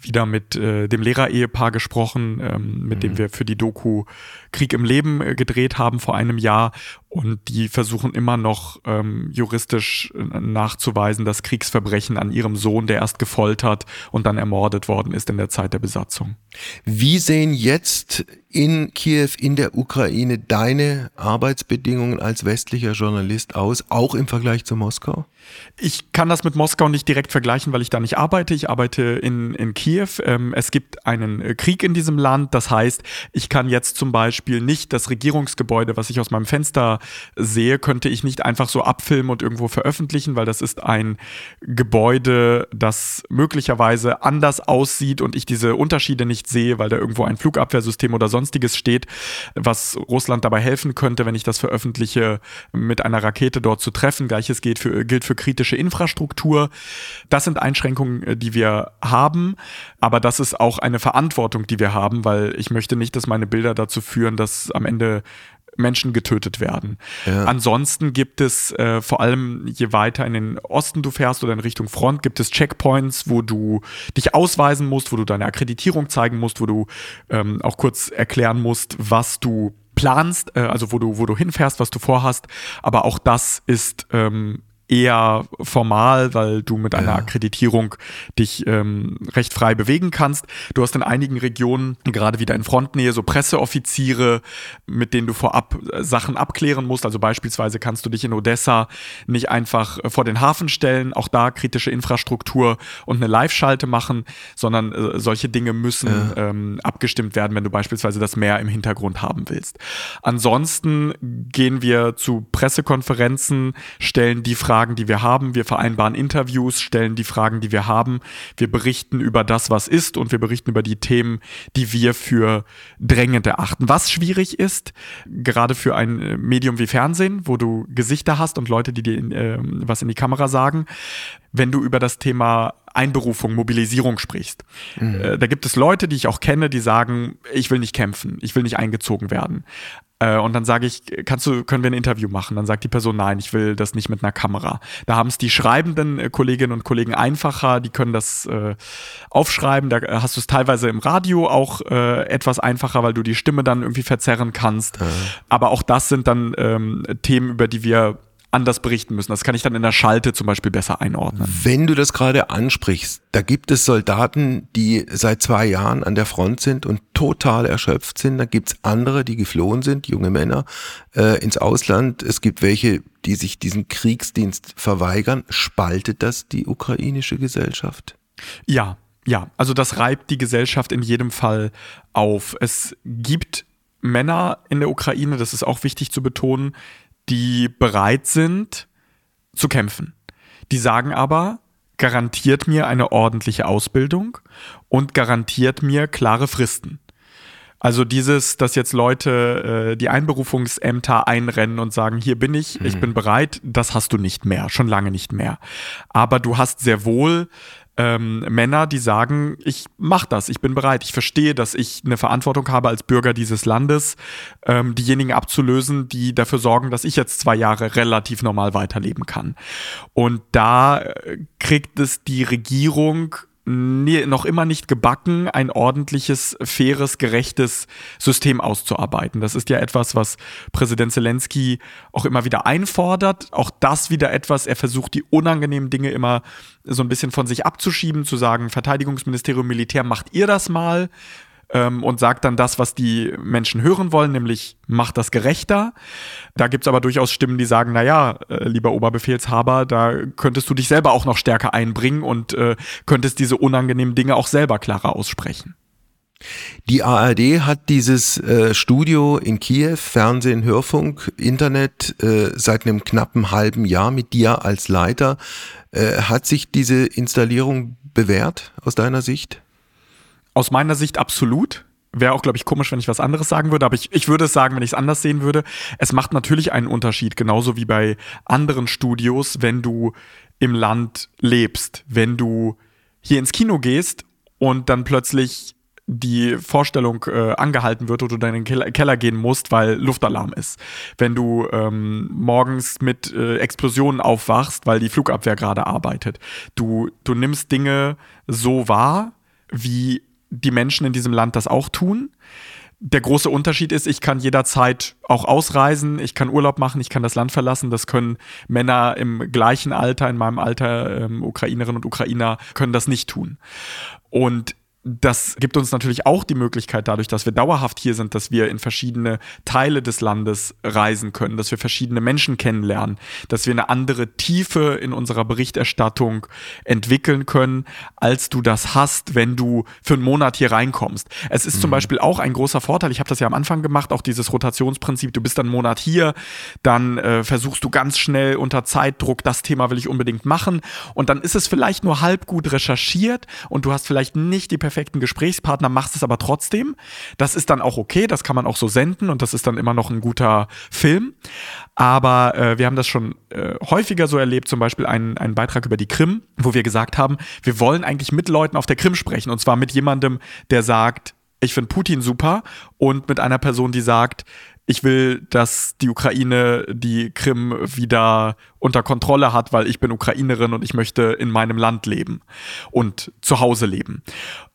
wieder mit äh, dem Lehrerehepaar gesprochen, ähm, mit mhm. dem wir für die Doku Krieg im Leben äh, gedreht haben vor einem Jahr. Und die versuchen immer noch ähm, juristisch äh, nachzuweisen, dass Kriegsverbrechen an ihrem Sohn, der erst gefoltert und dann ermordet worden ist in der Zeit der Besatzung. Wie sehen jetzt in Kiew, in der Ukraine, deine Arbeitsbedingungen als westlicher Journalist aus, auch im Vergleich zu Moskau? Ich kann das mit Moskau nicht direkt vergleichen, weil ich da nicht arbeite. Ich arbeite in, in Kiew. Ähm, es gibt einen äh, Krieg in diesem Land. Das heißt, ich kann jetzt zum Beispiel nicht das Regierungsgebäude, was ich aus meinem Fenster sehe, könnte ich nicht einfach so abfilmen und irgendwo veröffentlichen, weil das ist ein Gebäude, das möglicherweise anders aussieht und ich diese Unterschiede nicht sehe, weil da irgendwo ein Flugabwehrsystem oder sonstiges steht, was Russland dabei helfen könnte, wenn ich das veröffentliche, mit einer Rakete dort zu treffen. Gleiches gilt für, gilt für kritische Infrastruktur. Das sind Einschränkungen, äh, die wir haben, aber das ist auch eine Verantwortung, die wir haben, weil ich möchte nicht, dass meine Bilder dazu führen, dass am Ende Menschen getötet werden. Ja. Ansonsten gibt es äh, vor allem, je weiter in den Osten du fährst oder in Richtung Front, gibt es Checkpoints, wo du dich ausweisen musst, wo du deine Akkreditierung zeigen musst, wo du ähm, auch kurz erklären musst, was du planst, äh, also wo du, wo du hinfährst, was du vorhast. Aber auch das ist ähm, eher formal, weil du mit einer ja. Akkreditierung dich ähm, recht frei bewegen kannst. Du hast in einigen Regionen, gerade wieder in Frontnähe, so Presseoffiziere, mit denen du vorab äh, Sachen abklären musst. Also beispielsweise kannst du dich in Odessa nicht einfach äh, vor den Hafen stellen, auch da kritische Infrastruktur und eine Live-Schalte machen, sondern äh, solche Dinge müssen ja. ähm, abgestimmt werden, wenn du beispielsweise das Meer im Hintergrund haben willst. Ansonsten gehen wir zu Pressekonferenzen, stellen die Frage, Fragen, die wir haben. Wir vereinbaren Interviews, stellen die Fragen, die wir haben. Wir berichten über das, was ist und wir berichten über die Themen, die wir für drängend erachten. Was schwierig ist, gerade für ein äh, Medium wie Fernsehen, wo du Gesichter hast und Leute, die dir äh, was in die Kamera sagen, wenn du über das Thema Einberufung, Mobilisierung sprichst. Mhm. Äh, da gibt es Leute, die ich auch kenne, die sagen, ich will nicht kämpfen, ich will nicht eingezogen werden. Äh, und dann sage ich, kannst du, können wir ein Interview machen? Dann sagt die Person, nein, ich will das nicht mit einer Kamera. Da haben es die schreibenden äh, Kolleginnen und Kollegen einfacher, die können das äh, aufschreiben. Da hast du es teilweise im Radio auch äh, etwas einfacher, weil du die Stimme dann irgendwie verzerren kannst. Mhm. Aber auch das sind dann ähm, Themen, über die wir anders berichten müssen. Das kann ich dann in der Schalte zum Beispiel besser einordnen. Wenn du das gerade ansprichst, da gibt es Soldaten, die seit zwei Jahren an der Front sind und total erschöpft sind. Da gibt's andere, die geflohen sind, junge Männer, äh, ins Ausland. Es gibt welche, die sich diesen Kriegsdienst verweigern. Spaltet das die ukrainische Gesellschaft? Ja, ja. Also das reibt die Gesellschaft in jedem Fall auf. Es gibt Männer in der Ukraine, das ist auch wichtig zu betonen, die bereit sind zu kämpfen. Die sagen aber, garantiert mir eine ordentliche Ausbildung und garantiert mir klare Fristen. Also dieses, dass jetzt Leute äh, die Einberufungsämter einrennen und sagen, hier bin ich, ich mhm. bin bereit, das hast du nicht mehr, schon lange nicht mehr. Aber du hast sehr wohl ähm, Männer, die sagen, ich mach das, ich bin bereit, ich verstehe, dass ich eine Verantwortung habe als Bürger dieses Landes, ähm, diejenigen abzulösen, die dafür sorgen, dass ich jetzt zwei Jahre relativ normal weiterleben kann. Und da äh, kriegt es die Regierung nie, noch immer nicht gebacken, ein ordentliches, faires, gerechtes System auszuarbeiten. Das ist ja etwas, was Präsident Zelensky auch immer wieder einfordert. Auch das wieder etwas, er versucht die unangenehmen Dinge immer so ein bisschen von sich abzuschieben, zu sagen, Verteidigungsministerium, Militär, macht ihr das mal? Ähm, und sagt dann das, was die Menschen hören wollen, nämlich macht das gerechter. Da gibt es aber durchaus Stimmen, die sagen, naja, äh, lieber Oberbefehlshaber, da könntest du dich selber auch noch stärker einbringen und äh, könntest diese unangenehmen Dinge auch selber klarer aussprechen. Die ARD hat dieses äh, Studio in Kiew, Fernsehen, Hörfunk, Internet äh, seit einem knappen halben Jahr mit dir als Leiter. Äh, hat sich diese Installierung bewährt aus deiner Sicht? Aus meiner Sicht absolut. Wäre auch, glaube ich, komisch, wenn ich was anderes sagen würde, aber ich, ich würde es sagen, wenn ich es anders sehen würde. Es macht natürlich einen Unterschied, genauso wie bei anderen Studios, wenn du im Land lebst, wenn du hier ins Kino gehst und dann plötzlich die Vorstellung äh, angehalten wird oder du in den Keller, Keller, gehen musst, weil Luftalarm ist. Wenn du ähm, morgens mit äh, Explosionen aufwachst, weil die Flugabwehr gerade arbeitet. Du, du nimmst Dinge so wahr, wie die Menschen in diesem Land das auch tun. Der große Unterschied ist, ich kann jederzeit auch ausreisen, ich kann Urlaub machen, ich kann das Land verlassen. Das können Männer im gleichen Alter, in meinem Alter, ähm, Ukrainerinnen und Ukrainer, können das nicht tun. Und das gibt uns natürlich auch die Möglichkeit, dadurch, dass wir dauerhaft hier sind, dass wir in verschiedene Teile des Landes reisen können, dass wir verschiedene Menschen kennenlernen, dass wir eine andere Tiefe in unserer Berichterstattung entwickeln können, als du das hast, wenn du für einen Monat hier reinkommst. Es ist mhm. zum Beispiel auch ein großer Vorteil, ich habe das ja am Anfang gemacht, auch dieses Rotationsprinzip, du bist dann einen Monat hier, dann äh, versuchst du ganz schnell unter Zeitdruck, das Thema will ich unbedingt machen und dann ist es vielleicht nur halb gut recherchiert und du hast vielleicht nicht die perfekte perfekten Gesprächspartner, machst es aber trotzdem. Das ist dann auch okay, das kann man auch so senden und das ist dann immer noch ein guter Film. Aber äh, wir haben das schon äh, häufiger so erlebt, zum Beispiel einen, einen Beitrag über die Krim, wo wir gesagt haben, wir wollen eigentlich mit Leuten auf der Krim sprechen und zwar mit jemandem, der sagt, ich finde Putin super und mit einer Person, die sagt, ich will, dass die Ukraine die Krim wieder unter Kontrolle hat, weil ich bin Ukrainerin und ich möchte in meinem Land leben und zu Hause leben.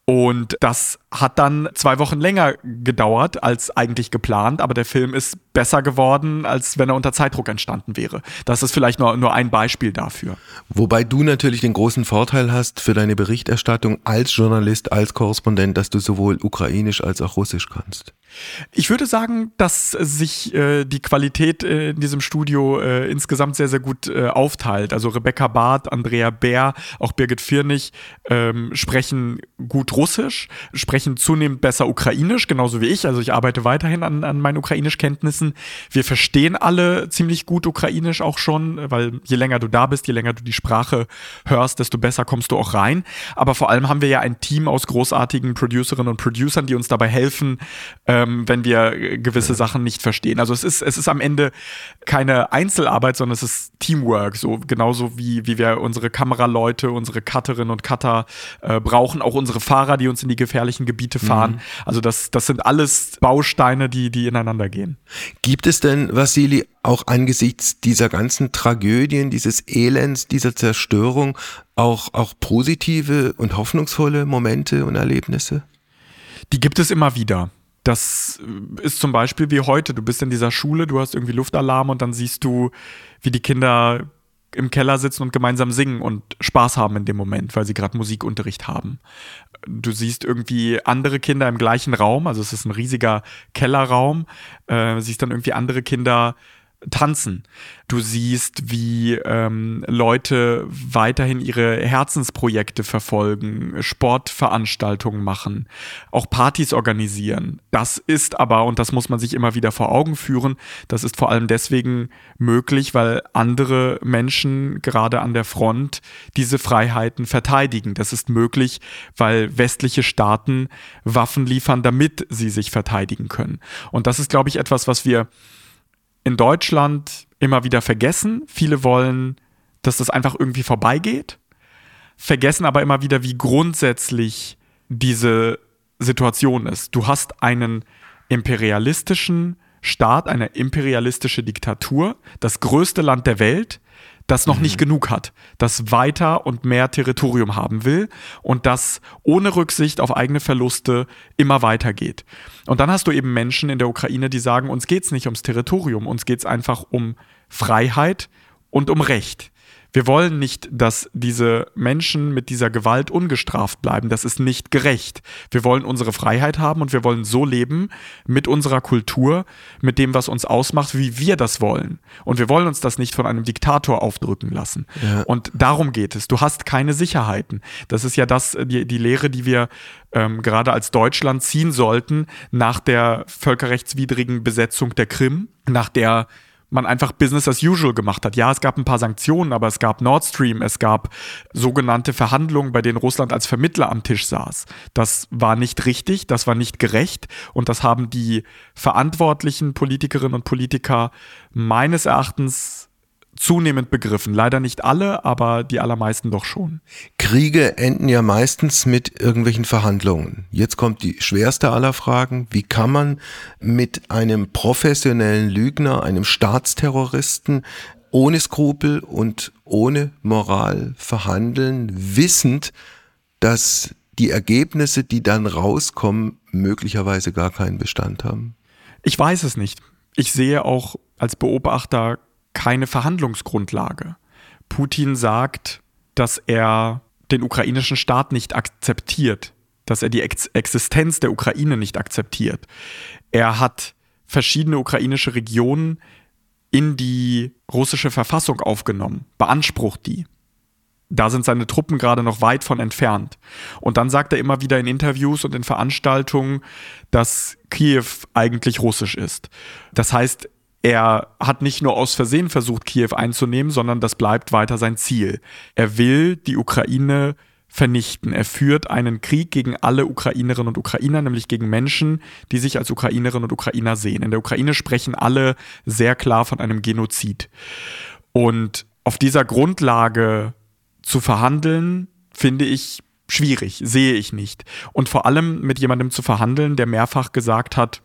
Und das hat dann zwei Wochen länger gedauert als eigentlich geplant, aber der Film ist besser geworden, als wenn er unter Zeitdruck entstanden wäre. Das ist vielleicht nur, nur ein Beispiel dafür. Wobei du natürlich den großen Vorteil hast für deine Berichterstattung als Journalist, als Korrespondent, dass du sowohl ukrainisch als auch russisch kannst. Ich würde sagen, dass sich äh, die Qualität äh, in diesem Studio äh, insgesamt sehr, sehr gut äh, aufteilt. Also Rebecca Barth, Andrea Bär, auch Birgit Firnig ähm, sprechen gut Russisch, sprechen zunehmend besser Ukrainisch, genauso wie ich. Also ich arbeite weiterhin an, an meinen Ukrainischkenntnissen. Wir verstehen alle ziemlich gut Ukrainisch auch schon, weil je länger du da bist, je länger du die Sprache hörst, desto besser kommst du auch rein. Aber vor allem haben wir ja ein Team aus großartigen Producerinnen und Producern, die uns dabei helfen, äh, ähm, wenn wir gewisse Sachen nicht verstehen. Also es ist, es ist am Ende keine Einzelarbeit, sondern es ist Teamwork, so genauso wie, wie wir unsere Kameraleute, unsere Cutterinnen und Cutter äh, brauchen, auch unsere Fahrer, die uns in die gefährlichen Gebiete fahren. Mhm. Also das, das sind alles Bausteine, die, die ineinander gehen. Gibt es denn, Vassili, auch angesichts dieser ganzen Tragödien, dieses Elends, dieser Zerstörung auch, auch positive und hoffnungsvolle Momente und Erlebnisse? Die gibt es immer wieder. Das ist zum Beispiel wie heute. Du bist in dieser Schule, du hast irgendwie Luftalarm und dann siehst du, wie die Kinder im Keller sitzen und gemeinsam singen und Spaß haben in dem Moment, weil sie gerade Musikunterricht haben. Du siehst irgendwie andere Kinder im gleichen Raum, also es ist ein riesiger Kellerraum, äh, siehst dann irgendwie andere Kinder tanzen. Du siehst, wie ähm, Leute weiterhin ihre Herzensprojekte verfolgen, Sportveranstaltungen machen, auch Partys organisieren. Das ist aber, und das muss man sich immer wieder vor Augen führen, das ist vor allem deswegen möglich, weil andere Menschen gerade an der Front diese Freiheiten verteidigen. Das ist möglich, weil westliche Staaten Waffen liefern, damit sie sich verteidigen können. Und das ist, glaube ich, etwas, was wir in Deutschland immer wieder vergessen. Viele wollen, dass das einfach irgendwie vorbeigeht, vergessen aber immer wieder, wie grundsätzlich diese Situation ist. Du hast einen imperialistischen Staat, eine imperialistische Diktatur, das größte Land der Welt, das noch mhm. nicht genug hat, das weiter und mehr Territorium haben will und das ohne Rücksicht auf eigene Verluste immer weitergeht. Und dann hast du eben Menschen in der Ukraine, die sagen, uns geht es nicht ums Territorium, uns geht es einfach um Freiheit und um Recht. Wir wollen nicht, dass diese Menschen mit dieser Gewalt ungestraft bleiben. Das ist nicht gerecht. Wir wollen unsere Freiheit haben und wir wollen so leben mit unserer Kultur, mit dem, was uns ausmacht, wie wir das wollen. Und wir wollen uns das nicht von einem Diktator aufdrücken lassen. Ja. Und darum geht es. Du hast keine Sicherheiten. Das ist ja das, die, die Lehre, die wir ähm, gerade als Deutschland ziehen sollten nach der völkerrechtswidrigen Besetzung der Krim, nach der man einfach Business as usual gemacht hat. Ja, es gab ein paar Sanktionen, aber es gab Nord Stream, es gab sogenannte Verhandlungen, bei denen Russland als Vermittler am Tisch saß. Das war nicht richtig, das war nicht gerecht und das haben die verantwortlichen Politikerinnen und Politiker meines Erachtens zunehmend begriffen. Leider nicht alle, aber die allermeisten doch schon. Kriege enden ja meistens mit irgendwelchen Verhandlungen. Jetzt kommt die schwerste aller Fragen. Wie kann man mit einem professionellen Lügner, einem Staatsterroristen ohne Skrupel und ohne Moral verhandeln, wissend, dass die Ergebnisse, die dann rauskommen, möglicherweise gar keinen Bestand haben? Ich weiß es nicht. Ich sehe auch als Beobachter keine Verhandlungsgrundlage. Putin sagt, dass er den ukrainischen Staat nicht akzeptiert, dass er die Ex Existenz der Ukraine nicht akzeptiert. Er hat verschiedene ukrainische Regionen in die russische Verfassung aufgenommen, beansprucht die. Da sind seine Truppen gerade noch weit von entfernt. Und dann sagt er immer wieder in Interviews und in Veranstaltungen, dass Kiew eigentlich russisch ist. Das heißt, er hat nicht nur aus Versehen versucht, Kiew einzunehmen, sondern das bleibt weiter sein Ziel. Er will die Ukraine vernichten. Er führt einen Krieg gegen alle Ukrainerinnen und Ukrainer, nämlich gegen Menschen, die sich als Ukrainerinnen und Ukrainer sehen. In der Ukraine sprechen alle sehr klar von einem Genozid. Und auf dieser Grundlage zu verhandeln, finde ich schwierig, sehe ich nicht. Und vor allem mit jemandem zu verhandeln, der mehrfach gesagt hat,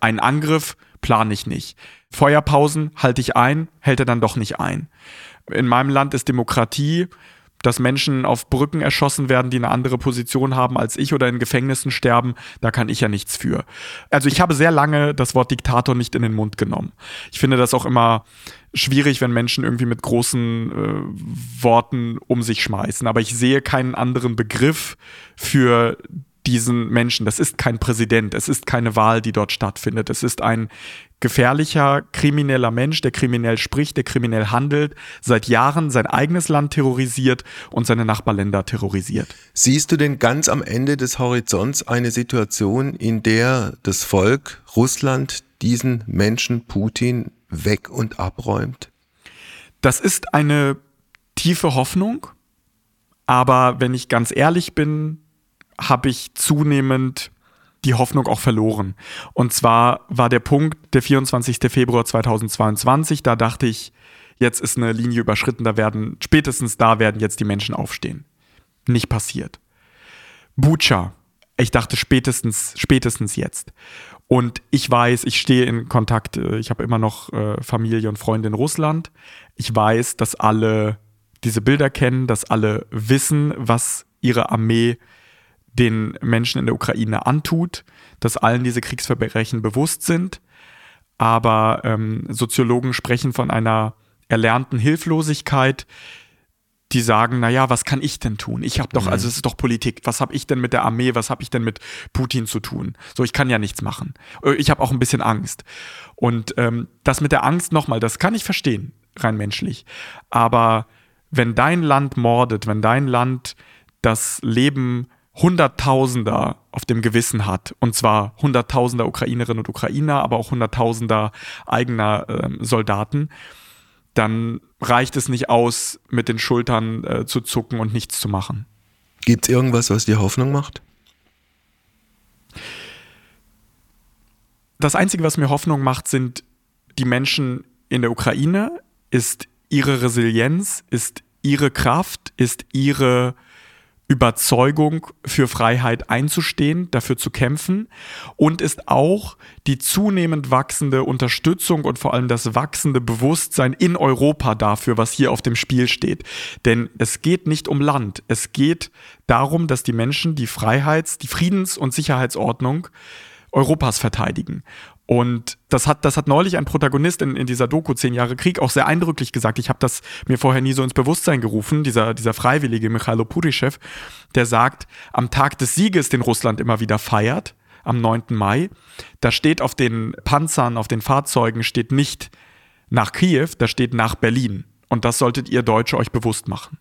ein Angriff plane ich nicht. Feuerpausen halte ich ein, hält er dann doch nicht ein. In meinem Land ist Demokratie, dass Menschen auf Brücken erschossen werden, die eine andere Position haben als ich oder in Gefängnissen sterben, da kann ich ja nichts für. Also ich habe sehr lange das Wort Diktator nicht in den Mund genommen. Ich finde das auch immer schwierig, wenn Menschen irgendwie mit großen äh, Worten um sich schmeißen. Aber ich sehe keinen anderen Begriff für diesen Menschen. Das ist kein Präsident, es ist keine Wahl, die dort stattfindet. Es ist ein gefährlicher, krimineller Mensch, der kriminell spricht, der kriminell handelt, seit Jahren sein eigenes Land terrorisiert und seine Nachbarländer terrorisiert. Siehst du denn ganz am Ende des Horizonts eine Situation, in der das Volk Russland diesen Menschen Putin weg und abräumt? Das ist eine tiefe Hoffnung, aber wenn ich ganz ehrlich bin, habe ich zunehmend die Hoffnung auch verloren. Und zwar war der Punkt der 24. Februar 2022, da dachte ich, jetzt ist eine Linie überschritten, da werden, spätestens da werden jetzt die Menschen aufstehen. Nicht passiert. Bucha, ich dachte spätestens, spätestens jetzt. Und ich weiß, ich stehe in Kontakt, äh, ich habe immer noch äh, Familie und Freunde in Russland. Ich weiß, dass alle diese Bilder kennen, dass alle wissen, was ihre Armee den Menschen in der Ukraine antut, dass allen diese Kriegsverbrechen bewusst sind. Aber ähm, Soziologen sprechen von einer erlernten Hilflosigkeit, die sagen, naja, was kann ich denn tun? Ich habe doch, Mhm. also es ist doch Politik. Was habe ich denn mit der Armee? Was habe ich denn mit Putin zu tun? So, ich kann ja nichts machen. Ich habe auch ein bisschen Angst. Und ähm, das mit der Angst nochmal, das kann ich verstehen, rein menschlich. Aber wenn dein Land mordet, wenn dein Land das Leben Hunderttausender auf dem Gewissen hat, und zwar Hunderttausender Ukrainerinnen und Ukrainer, aber auch Hunderttausender eigener ähm, Soldaten, dann reicht es nicht aus, mit den Schultern äh, zu zucken und nichts zu machen. Gibt es irgendwas, was dir Hoffnung macht? Das Einzige, was mir Hoffnung macht, sind die Menschen in der Ukraine, ist ihre Resilienz, ist ihre Kraft, ist ihre Überzeugung für Freiheit einzustehen, dafür zu kämpfen und ist auch die zunehmend wachsende Unterstützung und vor allem das wachsende Bewusstsein in Europa dafür, was hier auf dem Spiel steht. Denn es geht nicht um Land, es geht darum, dass die Menschen die Freiheits-, die Friedens- und Sicherheitsordnung Europas verteidigen. Und das hat, das hat neulich ein Protagonist in, in dieser Doku Zehn Jahre Krieg auch sehr eindrücklich gesagt. Ich habe das mir vorher nie so ins Bewusstsein gerufen, dieser, dieser Freiwillige Michailo Purischew, der sagt, am Tag des Sieges, den Russland immer wieder feiert, am 9. Mai, da steht auf den Panzern, auf den Fahrzeugen, steht nicht nach Kiew, da steht nach Berlin. Und das solltet ihr Deutsche euch bewusst machen.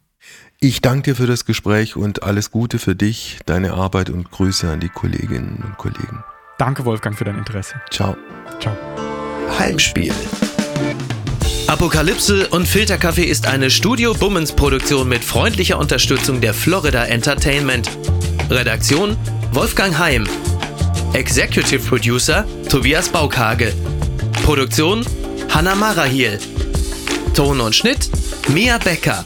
Ich danke dir für das Gespräch und alles Gute für dich, deine Arbeit und Grüße an die Kolleginnen und Kollegen. Danke, Wolfgang, für dein Interesse. Ciao. Ciao. Heimspiel. Apokalypse und Filterkaffee ist eine Studio Bummens Produktion mit freundlicher Unterstützung der Florida Entertainment. Redaktion Wolfgang Heim. Executive Producer Tobias Baukhage. Produktion Hanna Marahiel. Ton und Schnitt Mia Becker.